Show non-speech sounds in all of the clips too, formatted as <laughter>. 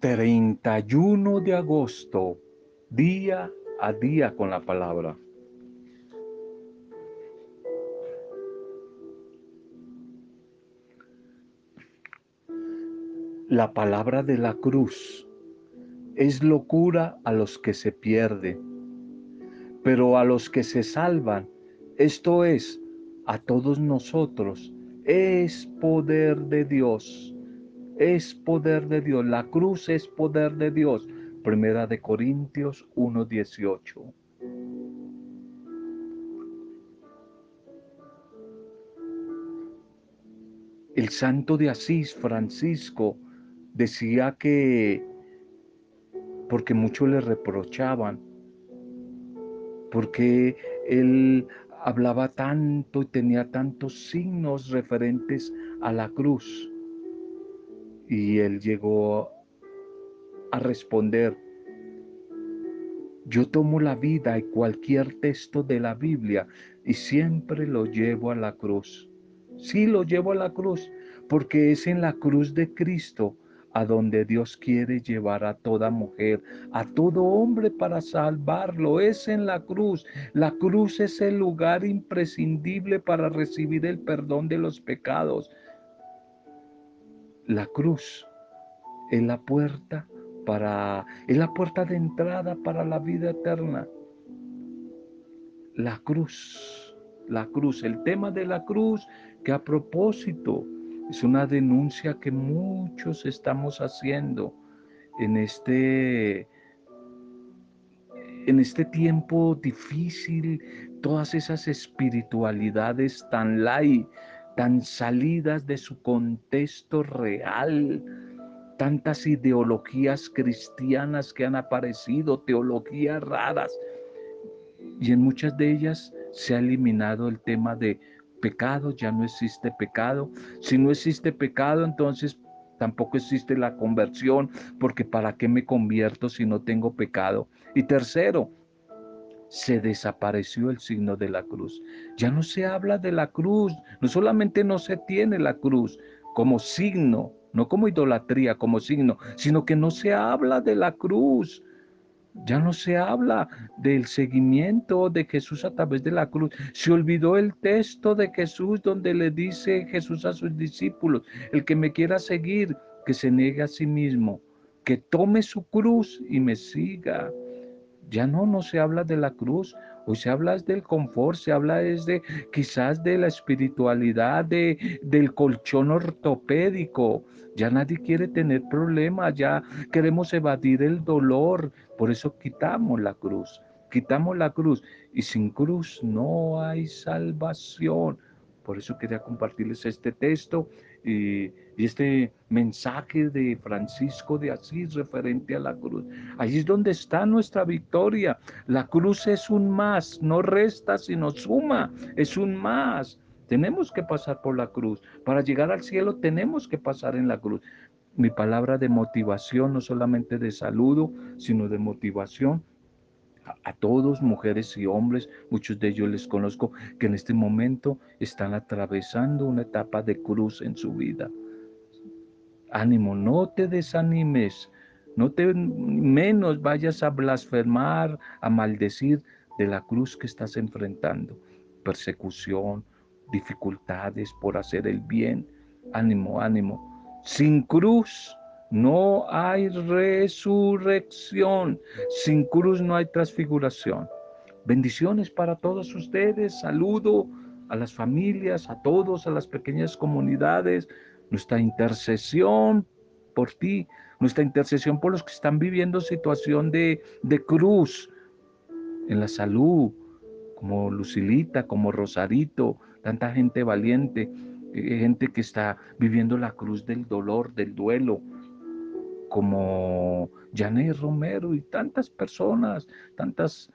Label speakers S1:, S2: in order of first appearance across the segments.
S1: 31 de agosto, día a día con la palabra. La palabra de la cruz es locura a los que se pierden, pero a los que se salvan, esto es, a todos nosotros, es poder de Dios. Es poder de Dios. La cruz es poder de Dios. Primera de Corintios 1:18. El santo de Asís, Francisco, decía que, porque muchos le reprochaban, porque él hablaba tanto y tenía tantos signos referentes a la cruz. Y él llegó a responder, yo tomo la vida y cualquier texto de la Biblia y siempre lo llevo a la cruz. Sí lo llevo a la cruz, porque es en la cruz de Cristo a donde Dios quiere llevar a toda mujer, a todo hombre para salvarlo. Es en la cruz. La cruz es el lugar imprescindible para recibir el perdón de los pecados. La cruz es la puerta para es la puerta de entrada para la vida eterna. La cruz, la cruz, el tema de la cruz que a propósito es una denuncia que muchos estamos haciendo en este, en este tiempo difícil, todas esas espiritualidades tan light, tan salidas de su contexto real, tantas ideologías cristianas que han aparecido, teologías raras, y en muchas de ellas se ha eliminado el tema de pecado, ya no existe pecado. Si no existe pecado, entonces tampoco existe la conversión, porque ¿para qué me convierto si no tengo pecado? Y tercero, se desapareció el signo de la cruz. Ya no se habla de la cruz, no solamente no se tiene la cruz como signo, no como idolatría, como signo, sino que no se habla de la cruz. Ya no se habla del seguimiento de Jesús a través de la cruz. Se olvidó el texto de Jesús donde le dice Jesús a sus discípulos, el que me quiera seguir, que se niegue a sí mismo, que tome su cruz y me siga. Ya no, no se habla de la cruz, hoy se habla del confort, se habla desde quizás de la espiritualidad, de, del colchón ortopédico. Ya nadie quiere tener problemas, ya queremos evadir el dolor, por eso quitamos la cruz, quitamos la cruz y sin cruz no hay salvación. Por eso quería compartirles este texto este mensaje de Francisco de Asís referente a la cruz. Allí es donde está nuestra victoria. La cruz es un más, no resta, sino suma, es un más. Tenemos que pasar por la cruz. Para llegar al cielo tenemos que pasar en la cruz. Mi palabra de motivación, no solamente de saludo, sino de motivación, a, todos, mujeres y hombres, muchos de ellos les conozco, que en este momento están atravesando una etapa de cruz en su vida. Ánimo, no te desanimes, no te menos vayas a blasfemar, a maldecir de la cruz que estás enfrentando. Persecución, dificultades por hacer el bien. Ánimo, ánimo. Sin cruz no hay resurrección. Sin cruz no hay transfiguración. Bendiciones para todos ustedes. Saludo a las familias, a todos, a las pequeñas comunidades. Nuestra intercesión por ti, nuestra intercesión por los que están viviendo situación de, de cruz en la salud, como Lucilita, como Rosarito, tanta gente valiente, eh, gente que está viviendo la cruz del dolor, del duelo, como Janet Romero y tantas personas, tantas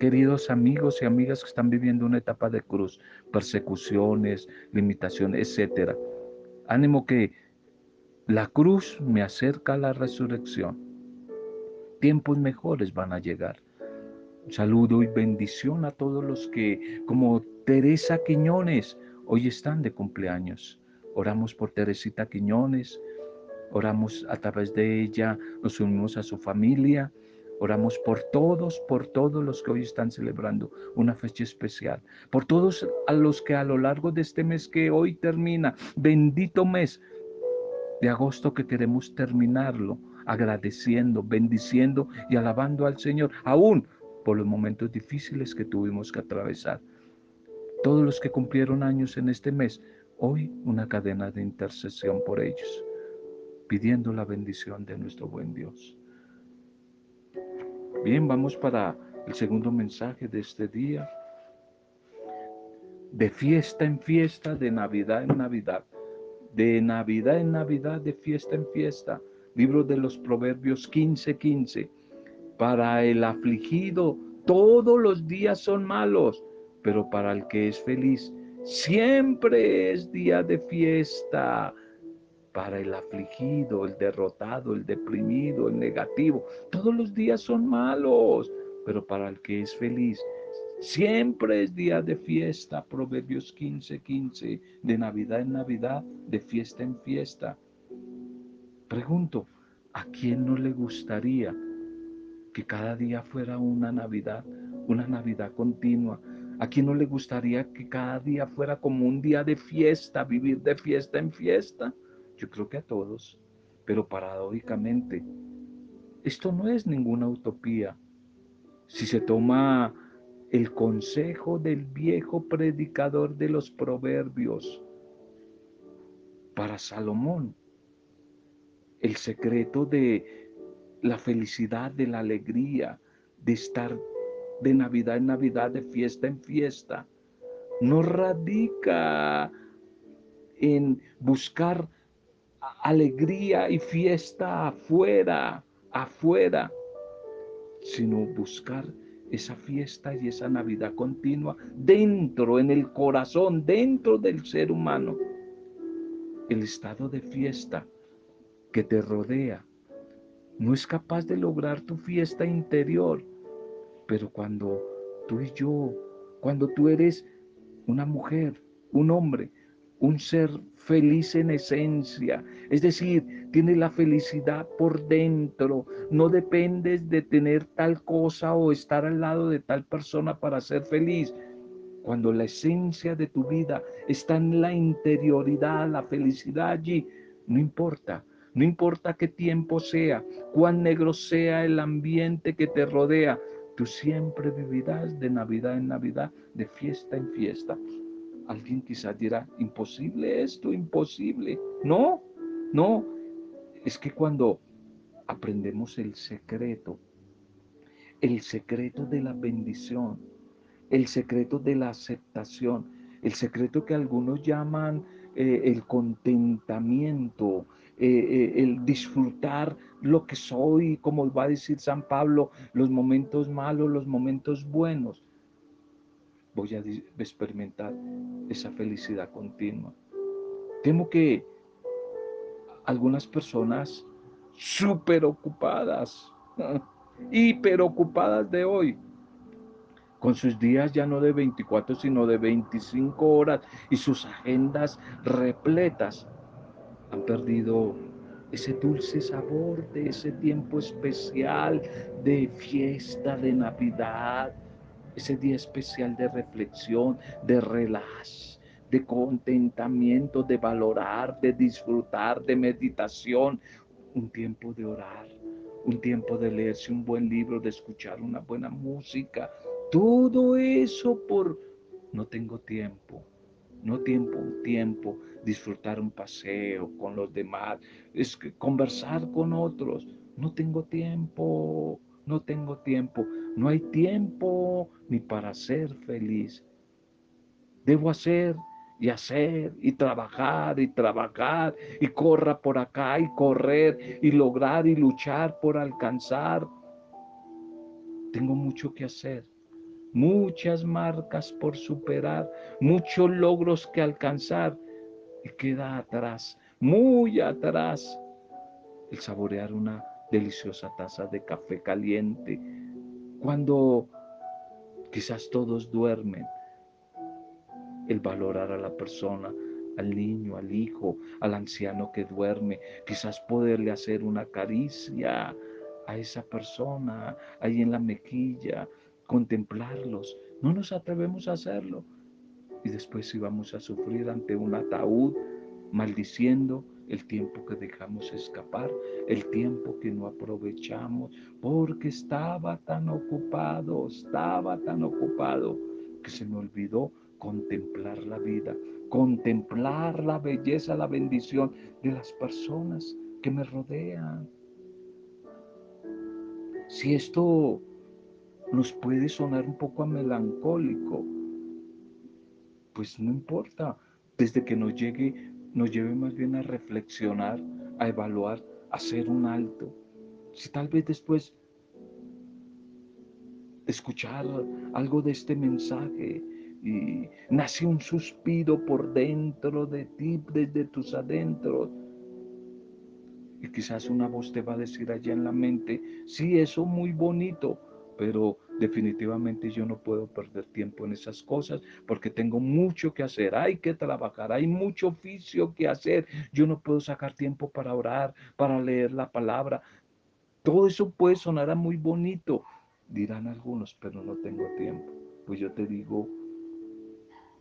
S1: queridos amigos y amigas que están viviendo una etapa de cruz, persecuciones, limitaciones, etcétera. Ánimo que la cruz me acerca a la resurrección. Tiempos mejores van a llegar. saludo y bendición a todos los que, como Teresa Quiñones, hoy están de cumpleaños. Oramos por Teresita Quiñones, Oramos a través de ella, nos unimos a su familia, oramos por todos, por todos los que hoy están celebrando una fecha especial, por todos a los que a lo largo de este mes que hoy termina, bendito mes de agosto que queremos terminarlo, agradeciendo, bendiciendo y alabando al Señor, aún por los momentos difíciles que tuvimos que atravesar. Todos los que cumplieron años en este mes, hoy una cadena de intercesión por ellos pidiendo la bendición de nuestro buen Dios. Bien, vamos para el segundo mensaje de este día. De fiesta en fiesta, de Navidad en Navidad, de Navidad en Navidad, de fiesta en fiesta. Libro de los Proverbios 15:15. 15. Para el afligido, todos los días son malos, pero para el que es feliz, siempre es día de fiesta para el afligido, el derrotado, el deprimido, el negativo. Todos los días son malos, pero para el que es feliz, siempre es día de fiesta. Proverbios 15, 15, de Navidad en Navidad, de fiesta en fiesta. Pregunto, ¿a quién no le gustaría que cada día fuera una Navidad, una Navidad continua? ¿A quién no le gustaría que cada día fuera como un día de fiesta, vivir de fiesta en fiesta? Yo creo que a todos, pero paradójicamente, esto no es ninguna utopía. Si se toma el consejo del viejo predicador de los proverbios para Salomón, el secreto de la felicidad, de la alegría, de estar de Navidad en Navidad, de fiesta en fiesta, no radica en buscar alegría y fiesta afuera, afuera, sino buscar esa fiesta y esa Navidad continua dentro, en el corazón, dentro del ser humano. El estado de fiesta que te rodea no es capaz de lograr tu fiesta interior, pero cuando tú y yo, cuando tú eres una mujer, un hombre, un ser feliz en esencia, es decir, tiene la felicidad por dentro, no dependes de tener tal cosa o estar al lado de tal persona para ser feliz. Cuando la esencia de tu vida está en la interioridad, la felicidad allí, no importa, no importa qué tiempo sea, cuán negro sea el ambiente que te rodea, tú siempre vivirás de Navidad en Navidad, de fiesta en fiesta. Alguien quizás dirá, imposible esto, imposible. No, no. Es que cuando aprendemos el secreto, el secreto de la bendición, el secreto de la aceptación, el secreto que algunos llaman eh, el contentamiento, eh, eh, el disfrutar lo que soy, como va a decir San Pablo, los momentos malos, los momentos buenos voy a experimentar esa felicidad continua. Temo que algunas personas súper ocupadas, <laughs> hiper ocupadas de hoy, con sus días ya no de 24, sino de 25 horas y sus agendas repletas, han perdido ese dulce sabor de ese tiempo especial de fiesta, de Navidad, ese día especial de reflexión, de relax, de contentamiento, de valorar, de disfrutar, de meditación, un tiempo de orar, un tiempo de leerse un buen libro, de escuchar una buena música, todo eso por no tengo tiempo, no tiempo, tiempo, disfrutar un paseo con los demás, es que conversar con otros, no tengo tiempo, no tengo tiempo, no hay tiempo ni para ser feliz. Debo hacer y hacer y trabajar y trabajar y corra por acá y correr y lograr y luchar por alcanzar. Tengo mucho que hacer, muchas marcas por superar, muchos logros que alcanzar y queda atrás, muy atrás, el saborear una deliciosa taza de café caliente, cuando quizás todos duermen, el valorar a la persona, al niño, al hijo, al anciano que duerme, quizás poderle hacer una caricia a esa persona ahí en la mejilla, contemplarlos. No nos atrevemos a hacerlo. Y después íbamos a sufrir ante un ataúd, maldiciendo el tiempo que dejamos escapar, el tiempo que no aprovechamos, porque estaba tan ocupado, estaba tan ocupado, que se me olvidó contemplar la vida, contemplar la belleza, la bendición de las personas que me rodean. Si esto nos puede sonar un poco a melancólico, pues no importa, desde que nos llegue nos lleve más bien a reflexionar, a evaluar, a hacer un alto. Si tal vez después escuchar algo de este mensaje y nace un suspiro por dentro de ti, desde tus adentros, y quizás una voz te va a decir allá en la mente, sí, eso muy bonito, pero definitivamente yo no puedo perder tiempo en esas cosas porque tengo mucho que hacer, hay que trabajar, hay mucho oficio que hacer, yo no puedo sacar tiempo para orar, para leer la palabra. Todo eso puede sonar muy bonito, dirán algunos, pero no tengo tiempo. Pues yo te digo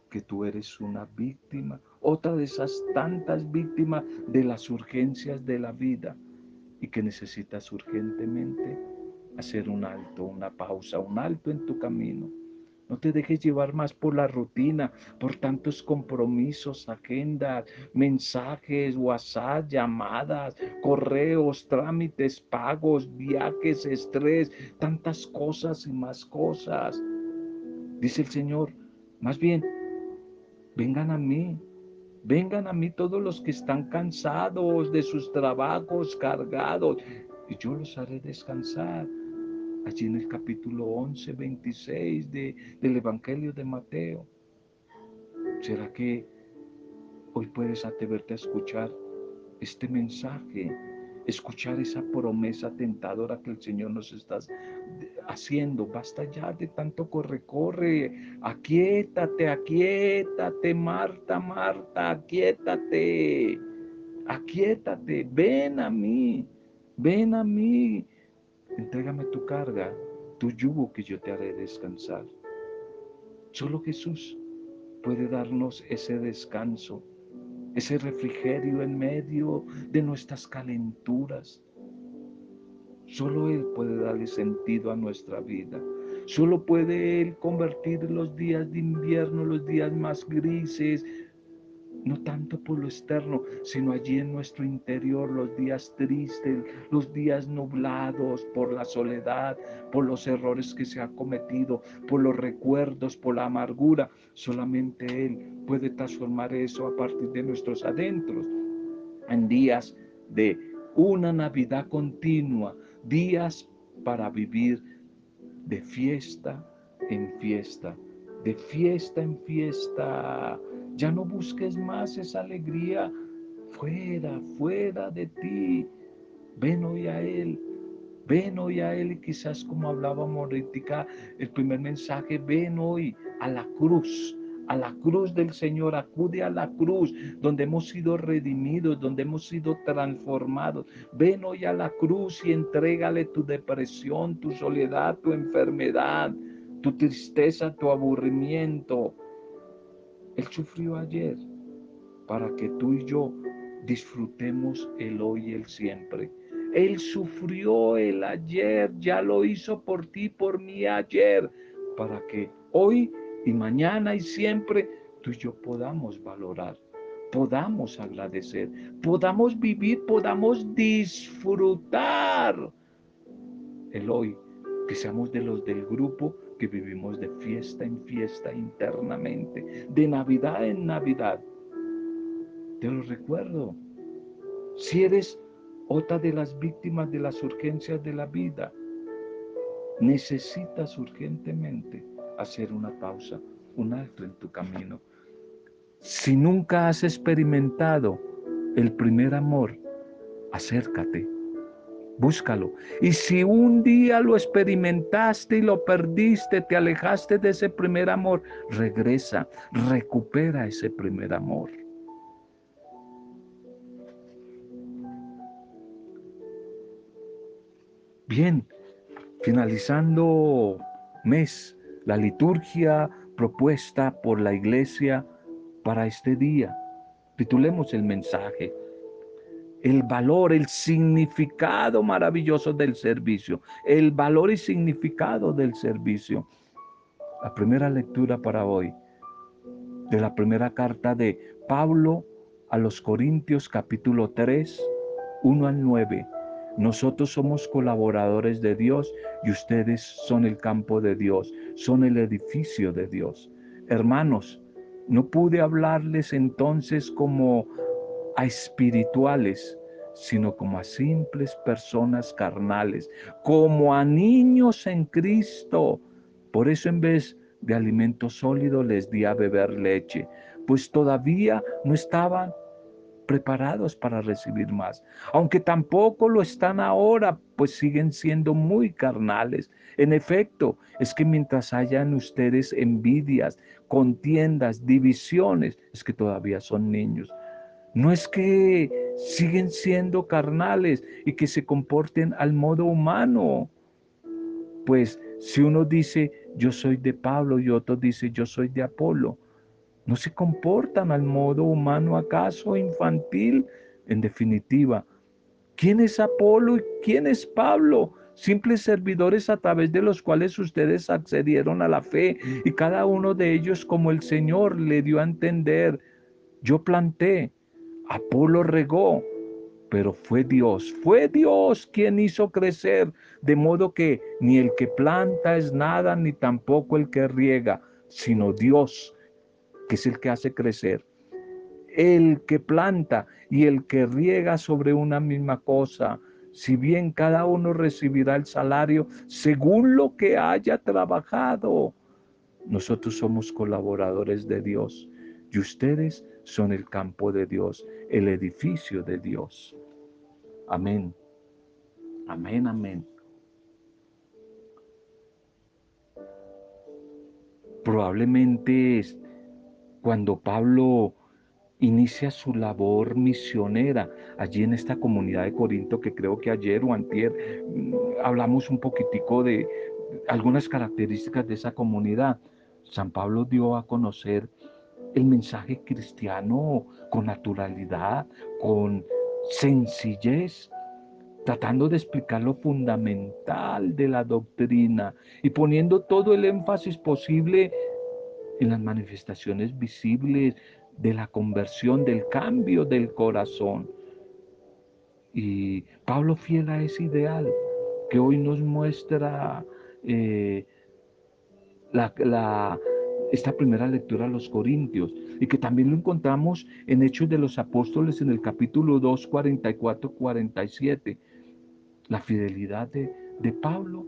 S1: que tú eres una víctima, otra de esas tantas víctimas de las urgencias de la vida y que necesitas urgentemente hacer un alto, una pausa, un alto en tu camino. No te dejes llevar más por la rutina, por tantos compromisos, agendas, mensajes, WhatsApp, llamadas, correos, trámites, pagos, viajes, estrés, tantas cosas y más cosas. Dice el Señor, más bien, vengan a mí, vengan a mí todos los que están cansados de sus trabajos, cargados, y yo los haré descansar allí en el capítulo 11, 26 de, del Evangelio de Mateo. ¿Será que hoy puedes atreverte a escuchar este mensaje? Escuchar esa promesa tentadora que el Señor nos está haciendo. Basta ya de tanto corre, corre. Aquietate, aquietate, Marta, Marta, aquietate. Aquietate, ven a mí, ven a mí. Entrégame tu carga, tu yugo que yo te haré descansar. Solo Jesús puede darnos ese descanso, ese refrigerio en medio de nuestras calenturas. Solo Él puede darle sentido a nuestra vida. Solo puede Él convertir los días de invierno, los días más grises, no tanto por lo externo, sino allí en nuestro interior, los días tristes, los días nublados por la soledad, por los errores que se ha cometido, por los recuerdos, por la amargura. Solamente Él puede transformar eso a partir de nuestros adentros en días de una Navidad continua, días para vivir de fiesta en fiesta, de fiesta en fiesta ya no busques más esa alegría fuera, fuera de ti. Ven hoy a Él. Ven hoy a Él quizás como hablaba ahorita, el primer mensaje, ven hoy a la cruz, a la cruz del Señor, acude a la cruz donde hemos sido redimidos, donde hemos sido transformados. Ven hoy a la cruz y entrégale tu depresión, tu soledad, tu enfermedad, tu tristeza, tu aburrimiento, él sufrió ayer para que tú y yo disfrutemos el hoy y el siempre. Él sufrió el ayer, ya lo hizo por ti, por mí ayer, para que hoy y mañana y siempre tú y yo podamos valorar, podamos agradecer, podamos vivir, podamos disfrutar el hoy, que seamos de los del grupo que vivimos de fiesta en fiesta internamente, de Navidad en Navidad. Te lo recuerdo. Si eres otra de las víctimas de las urgencias de la vida, necesitas urgentemente hacer una pausa, un alto en tu camino. Si nunca has experimentado el primer amor, acércate búscalo. Y si un día lo experimentaste y lo perdiste, te alejaste de ese primer amor, regresa, recupera ese primer amor. Bien, finalizando mes, la liturgia propuesta por la iglesia para este día. Titulemos el mensaje, el valor, el significado maravilloso del servicio. El valor y significado del servicio. La primera lectura para hoy de la primera carta de Pablo a los Corintios capítulo 3, 1 al 9. Nosotros somos colaboradores de Dios y ustedes son el campo de Dios, son el edificio de Dios. Hermanos, no pude hablarles entonces como a espirituales, sino como a simples personas carnales, como a niños en Cristo. Por eso en vez de alimento sólido les di a beber leche, pues todavía no estaban preparados para recibir más, aunque tampoco lo están ahora, pues siguen siendo muy carnales. En efecto, es que mientras hayan ustedes envidias, contiendas, divisiones, es que todavía son niños. No es que siguen siendo carnales y que se comporten al modo humano. Pues si uno dice yo soy de Pablo y otro dice yo soy de Apolo, ¿No se comportan al modo humano acaso infantil? En definitiva, ¿quién es Apolo y quién es Pablo? Simples servidores a través de los cuales ustedes accedieron a la fe y cada uno de ellos como el Señor le dio a entender. Yo planté, Apolo regó, pero fue Dios, fue Dios quien hizo crecer, de modo que ni el que planta es nada, ni tampoco el que riega, sino Dios que es el que hace crecer. El que planta y el que riega sobre una misma cosa, si bien cada uno recibirá el salario según lo que haya trabajado. Nosotros somos colaboradores de Dios y ustedes son el campo de Dios, el edificio de Dios. Amén. Amén, amén. Probablemente cuando Pablo inicia su labor misionera allí en esta comunidad de Corinto que creo que ayer o antier mm, hablamos un poquitico de algunas características de esa comunidad. San Pablo dio a conocer el mensaje cristiano con naturalidad, con sencillez, tratando de explicar lo fundamental de la doctrina y poniendo todo el énfasis posible en las manifestaciones visibles de la conversión, del cambio del corazón. Y Pablo fiel a ese ideal que hoy nos muestra eh, la, esta primera lectura a los Corintios y que también lo encontramos en Hechos de los Apóstoles en el capítulo 2, 44, 47. La fidelidad de, de Pablo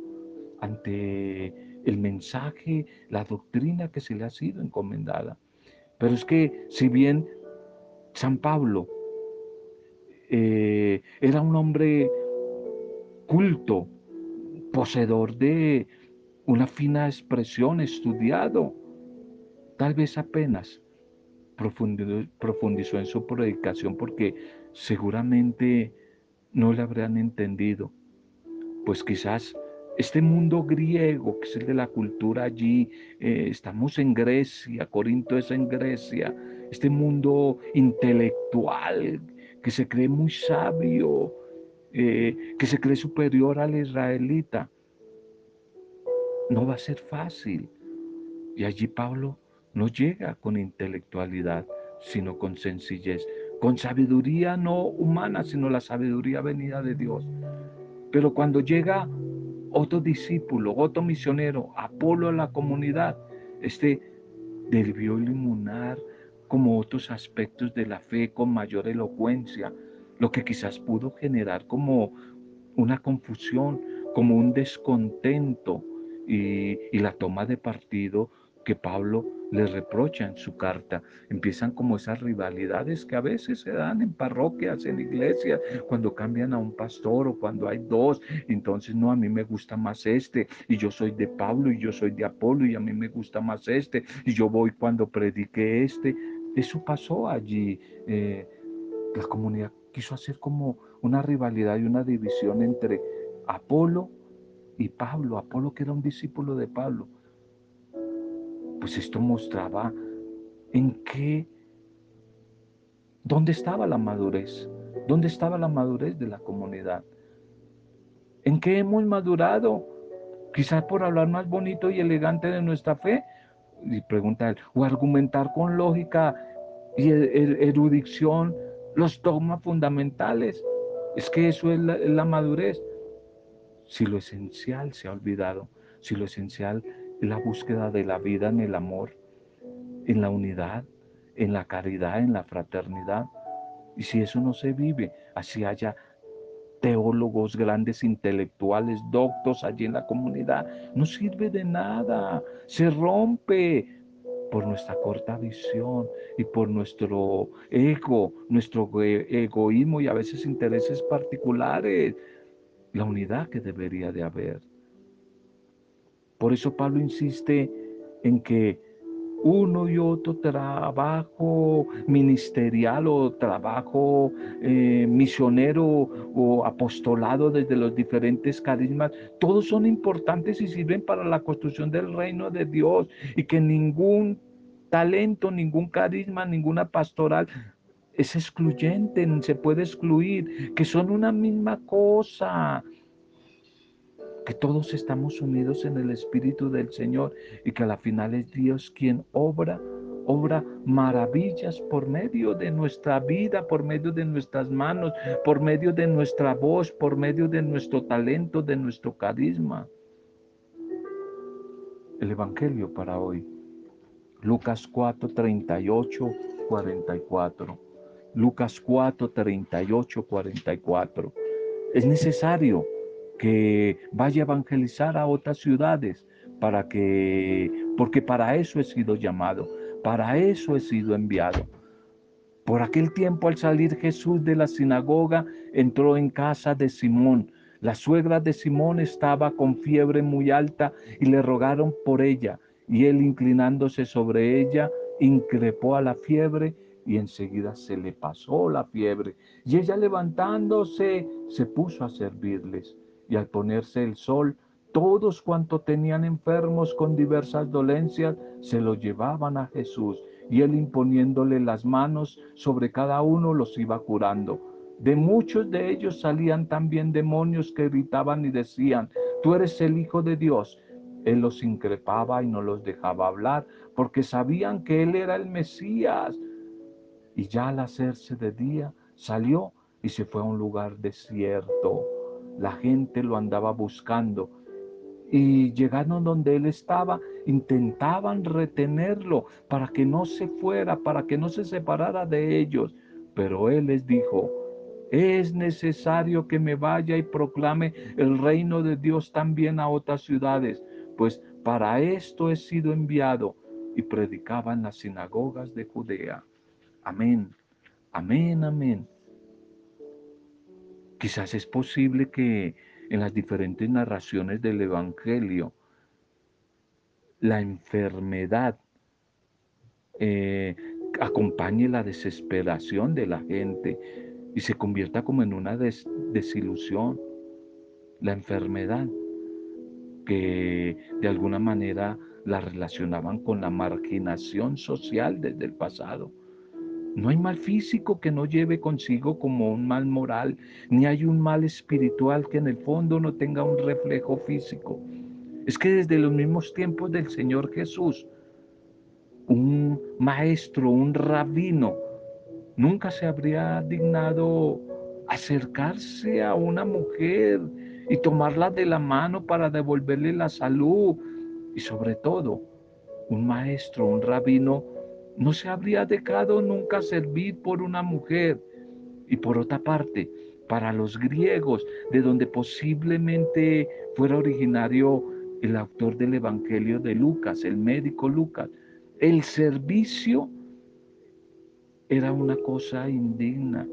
S1: ante el mensaje, la doctrina que se le ha sido encomendada. Pero es que si bien San Pablo eh, era un hombre culto, poseedor de una fina expresión, estudiado, tal vez apenas profundizó en su predicación porque seguramente no le habrían entendido, pues quizás este mundo griego, que es el de la cultura allí, eh, estamos en Grecia, Corinto es en Grecia, este mundo intelectual que se cree muy sabio, eh, que se cree superior al israelita, no va a ser fácil. Y allí Pablo no llega con intelectualidad, sino con sencillez, con sabiduría no humana, sino la sabiduría venida de Dios. Pero cuando llega otro discípulo, otro misionero, Apolo a la comunidad, este debió iluminar como otros aspectos de la fe con mayor elocuencia, lo que quizás pudo generar como una confusión, como un descontento y, y la toma de partido que Pablo les reprocha en su carta. Empiezan como esas rivalidades que a veces se dan en parroquias, en iglesias, cuando cambian a un pastor o cuando hay dos. Entonces, no, a mí me gusta más este y yo soy de Pablo y yo soy de Apolo y a mí me gusta más este y yo voy cuando predique este. Eso pasó allí. Eh, la comunidad quiso hacer como una rivalidad y una división entre Apolo y Pablo, Apolo que era un discípulo de Pablo. Pues esto mostraba en qué, dónde estaba la madurez, dónde estaba la madurez de la comunidad. ¿En qué hemos madurado? Quizás por hablar más bonito y elegante de nuestra fe, y pregunta él, o argumentar con lógica y e-, e-, erudición los dogmas fundamentales. Es que eso es la, madurez. Si lo esencial se ha olvidado, si lo esencial es la búsqueda de la vida en el amor, en la unidad, en la caridad, en la fraternidad. Y si eso no se vive, así haya teólogos, grandes intelectuales, doctos allí en la comunidad, no sirve de nada, se rompe por nuestra corta visión y por nuestro ego, nuestro egoísmo y a veces intereses particulares, la unidad que debería de haber. Por eso Pablo insiste en que uno y otro trabajo ministerial o trabajo eh, misionero o apostolado desde los diferentes carismas, todos son importantes y sirven para la construcción del reino de Dios y que ningún talento, ningún carisma, ninguna pastoral es excluyente, se puede excluir, que son una misma cosa que todos estamos unidos en el Espíritu del Señor y que a la final es Dios quien obra, obra maravillas por medio de nuestra vida, por medio de nuestras manos, por medio de nuestra voz, por medio de nuestro talento, de nuestro carisma. El Evangelio para hoy. Lucas 4, 38, 44. Lucas 4, 38, 44. Es necesario que vaya a evangelizar a otras ciudades para que, porque para eso he sido llamado, para eso he sido enviado. Por aquel tiempo al salir Jesús de la sinagoga, entró en casa de Simón. La suegra de Simón estaba con fiebre muy alta y le rogaron por ella. Y él inclinándose sobre ella, increpó a la fiebre y enseguida se le pasó la fiebre. Y ella levantándose se puso a servirles y al ponerse el sol, todos cuantos tenían enfermos con diversas dolencias se los llevaban a Jesús y él imponiéndole las manos sobre cada uno los iba curando. De muchos de ellos salían también demonios que gritaban y decían, tú eres el Hijo de Dios. Él los increpaba y no los dejaba hablar porque sabían que él era el Mesías. Y ya al hacerse de día salió y se fue a un lugar desierto la gente lo andaba buscando y llegando donde él estaba, intentaban retenerlo para que no se fuera, para que no se separara de ellos. Pero él les dijo, es necesario que me vaya y proclame el reino de Dios también a otras ciudades, pues para esto he sido enviado. Y predicaba en las sinagogas de Judea. Amén, amén, amén. Quizás es posible que en las diferentes narraciones del Evangelio la enfermedad eh, acompañe la desesperación de la gente y se convierta como en una desilusión. La enfermedad que de alguna manera la relacionaban con la marginación social desde el pasado no hay mal físico que no lleve consigo como un mal moral, ni hay un mal espiritual que en el fondo no tenga un reflejo físico. Es que desde los mismos tiempos del Señor Jesús, un maestro, un rabino, nunca se habría dignado acercarse a una mujer y tomarla de la mano para devolverle la salud. Y sobre todo, un maestro, un rabino, no se habría dejado nunca servir por una mujer. Y por otra parte, para los griegos, de donde posiblemente fuera originario el autor del Evangelio de Lucas, el médico Lucas, el servicio era una cosa indigna.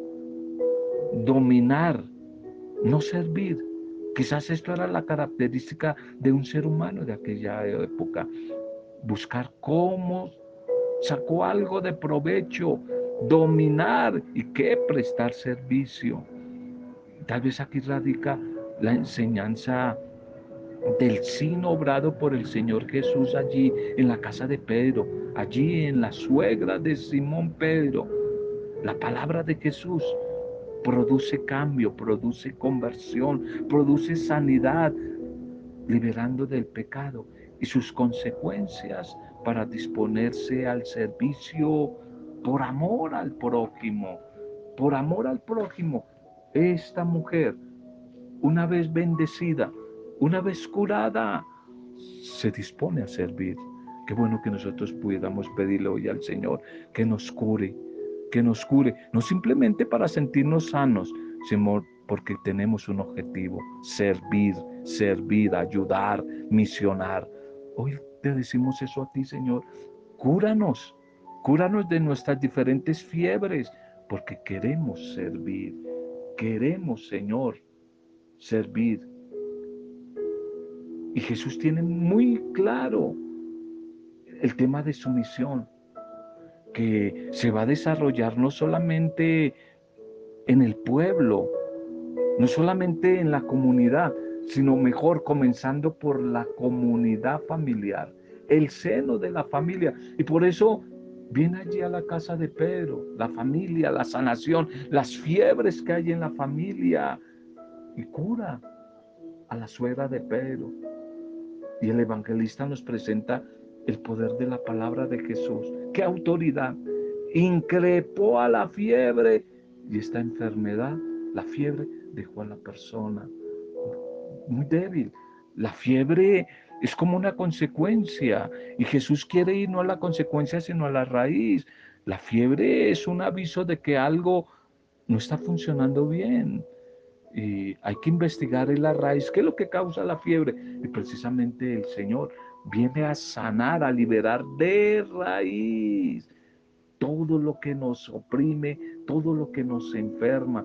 S1: Dominar, no servir. Quizás esto era la característica de un ser humano de aquella época. Buscar cómo sacó algo de provecho, dominar y qué prestar servicio. Tal vez aquí radica la enseñanza del sin obrado por el Señor Jesús allí en la casa de Pedro, allí en la suegra de Simón Pedro. La palabra de Jesús produce cambio, produce conversión, produce sanidad, liberando del pecado y sus consecuencias para disponerse al servicio por amor al prójimo, por amor al prójimo. Esta mujer, una vez bendecida, una vez curada, se dispone a servir. Qué bueno que nosotros pudiéramos pedirle hoy al Señor que nos cure, que nos cure, no simplemente para sentirnos sanos, sino porque tenemos un objetivo, servir, servir, ayudar, misionar. Hoy te decimos eso a ti, Señor. Cúranos, cúranos de nuestras diferentes fiebres, porque queremos servir. Queremos, Señor, servir. Y Jesús tiene muy claro el tema de su misión, que se va a desarrollar no solamente en el pueblo, no solamente en la comunidad, sino mejor comenzando por la comunidad familiar, el seno de la familia. Y por eso viene allí a la casa de Pedro, la familia, la sanación, las fiebres que hay en la familia, y cura a la suegra de Pedro. Y el evangelista nos presenta el poder de la palabra de Jesús. ¡Qué autoridad! Increpó a la fiebre y esta enfermedad, la fiebre, dejó a la persona muy débil. La fiebre es como una consecuencia y Jesús quiere ir no a la consecuencia sino a la raíz. La fiebre es un aviso de que algo no está funcionando bien y hay que investigar en la raíz qué es lo que causa la fiebre y precisamente el Señor viene a sanar, a liberar de raíz todo lo que nos oprime, todo lo que nos enferma,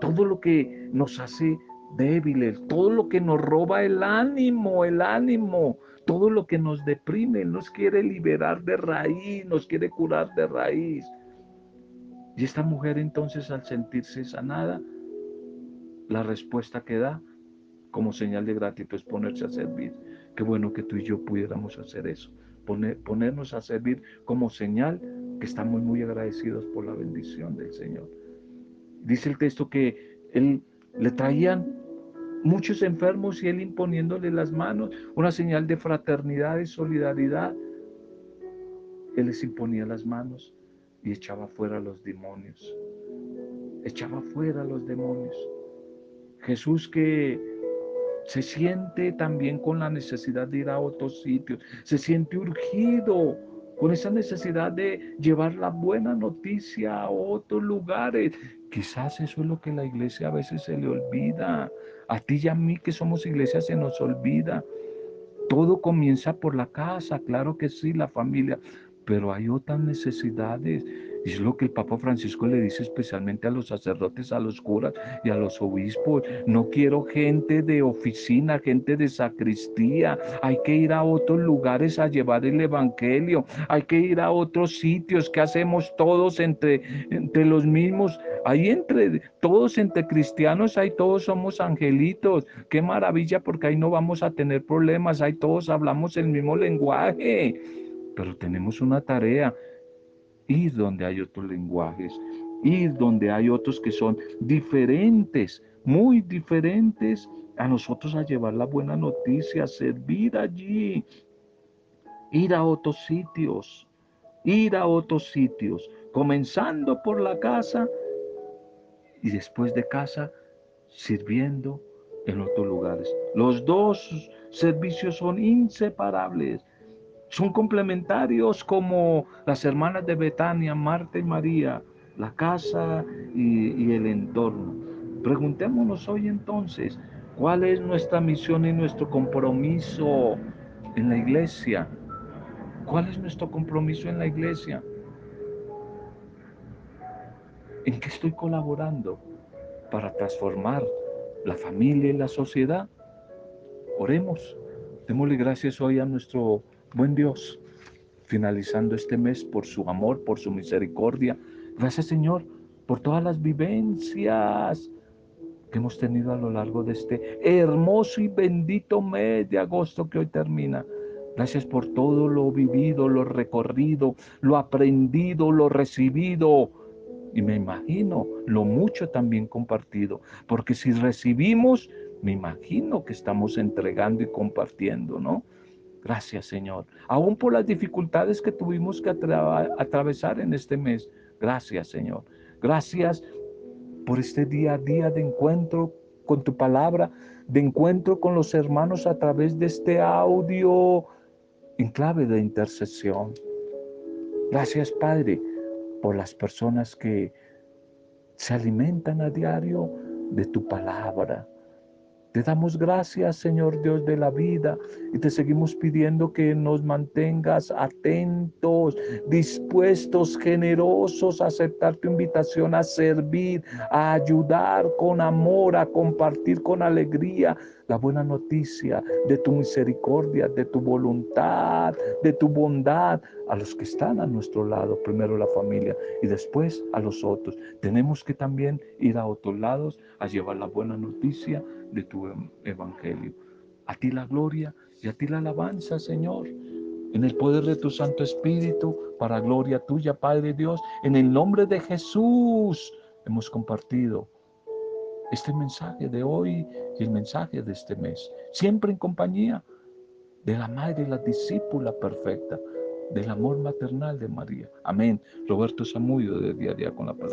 S1: todo lo que nos hace débiles, todo lo que nos roba el ánimo, el ánimo, todo lo que nos deprime, nos quiere liberar de raíz, nos quiere curar de raíz. Y esta mujer entonces al sentirse sanada, la respuesta que da como señal de gratitud es ponerse a servir. Qué bueno que tú y yo pudiéramos hacer eso, ponernos a servir como señal que estamos muy agradecidos por la bendición del Señor. Dice el texto que él le traían muchos enfermos y él imponiéndole las manos, una señal de fraternidad, y solidaridad. Él les imponía las manos y echaba fuera a los demonios. Echaba fuera a los demonios. Jesús que se siente también con la necesidad de ir a otros sitios, se siente urgido con esa necesidad de llevar la buena noticia a otros lugares. Quizás eso es lo que la iglesia a veces se le olvida. A ti y a mí que somos iglesia se nos olvida. Todo comienza por la casa, claro que sí, la familia, pero hay otras necesidades es lo que el Papa Francisco le dice especialmente a los sacerdotes, a los curas y a los obispos. No quiero gente de oficina, gente de sacristía. Hay que ir a otros lugares a llevar el Evangelio. Hay que ir a otros sitios. que hacemos todos entre, entre los mismos? Ahí entre todos, entre cristianos, ahí todos somos angelitos. Qué maravilla porque ahí no vamos a tener problemas. Ahí todos hablamos el mismo lenguaje. Pero tenemos una tarea ir donde hay otros lenguajes, ir donde hay otros que son diferentes, muy diferentes a nosotros a llevar la buena noticia, servir allí, ir a otros sitios, ir a otros sitios, comenzando por la casa y después de casa sirviendo en otros lugares. Los dos servicios son inseparables son complementarios como las hermanas de Betania, Marta y María, la casa y, el entorno. Preguntémonos hoy entonces, ¿cuál es nuestra misión y nuestro compromiso en la iglesia? ¿Cuál es nuestro compromiso en la iglesia? ¿En qué estoy colaborando para transformar la familia y la sociedad? Oremos. Démosle gracias hoy a nuestro Buen Dios, finalizando este mes por su amor, por su misericordia. Gracias Señor por todas las vivencias que hemos tenido a lo largo de este hermoso y bendito mes de agosto que hoy termina. Gracias por todo lo vivido, lo recorrido, lo aprendido, lo recibido. Y me imagino lo mucho también compartido. Porque si recibimos, me imagino que estamos entregando y compartiendo, ¿no? Gracias, Señor. Aún por las dificultades que tuvimos que atravesar en este mes. Gracias, Señor. Gracias por este día a día de encuentro con tu palabra, de encuentro con los hermanos a través de este audio en clave de intercesión. Gracias, Padre, por las personas que se alimentan a diario de tu palabra, te damos gracias, Señor Dios de la vida, y te seguimos pidiendo que nos mantengas atentos, dispuestos, generosos a aceptar tu invitación a servir, a ayudar con amor, a compartir con alegría la buena noticia de tu misericordia, de tu voluntad, de tu bondad a los que están a nuestro lado, primero la familia y después a los otros. Tenemos que también ir a otros lados a llevar la buena noticia de tu evangelio. A ti la gloria y a ti la alabanza, Señor. En el poder de tu Santo Espíritu, para gloria tuya, Padre Dios, en el nombre de Jesús hemos compartido este mensaje de hoy y el mensaje de este mes, siempre en compañía de la Madre la discípula perfecta, del amor maternal de María. Amén. Roberto Samudio de Día a Día con la Palabra.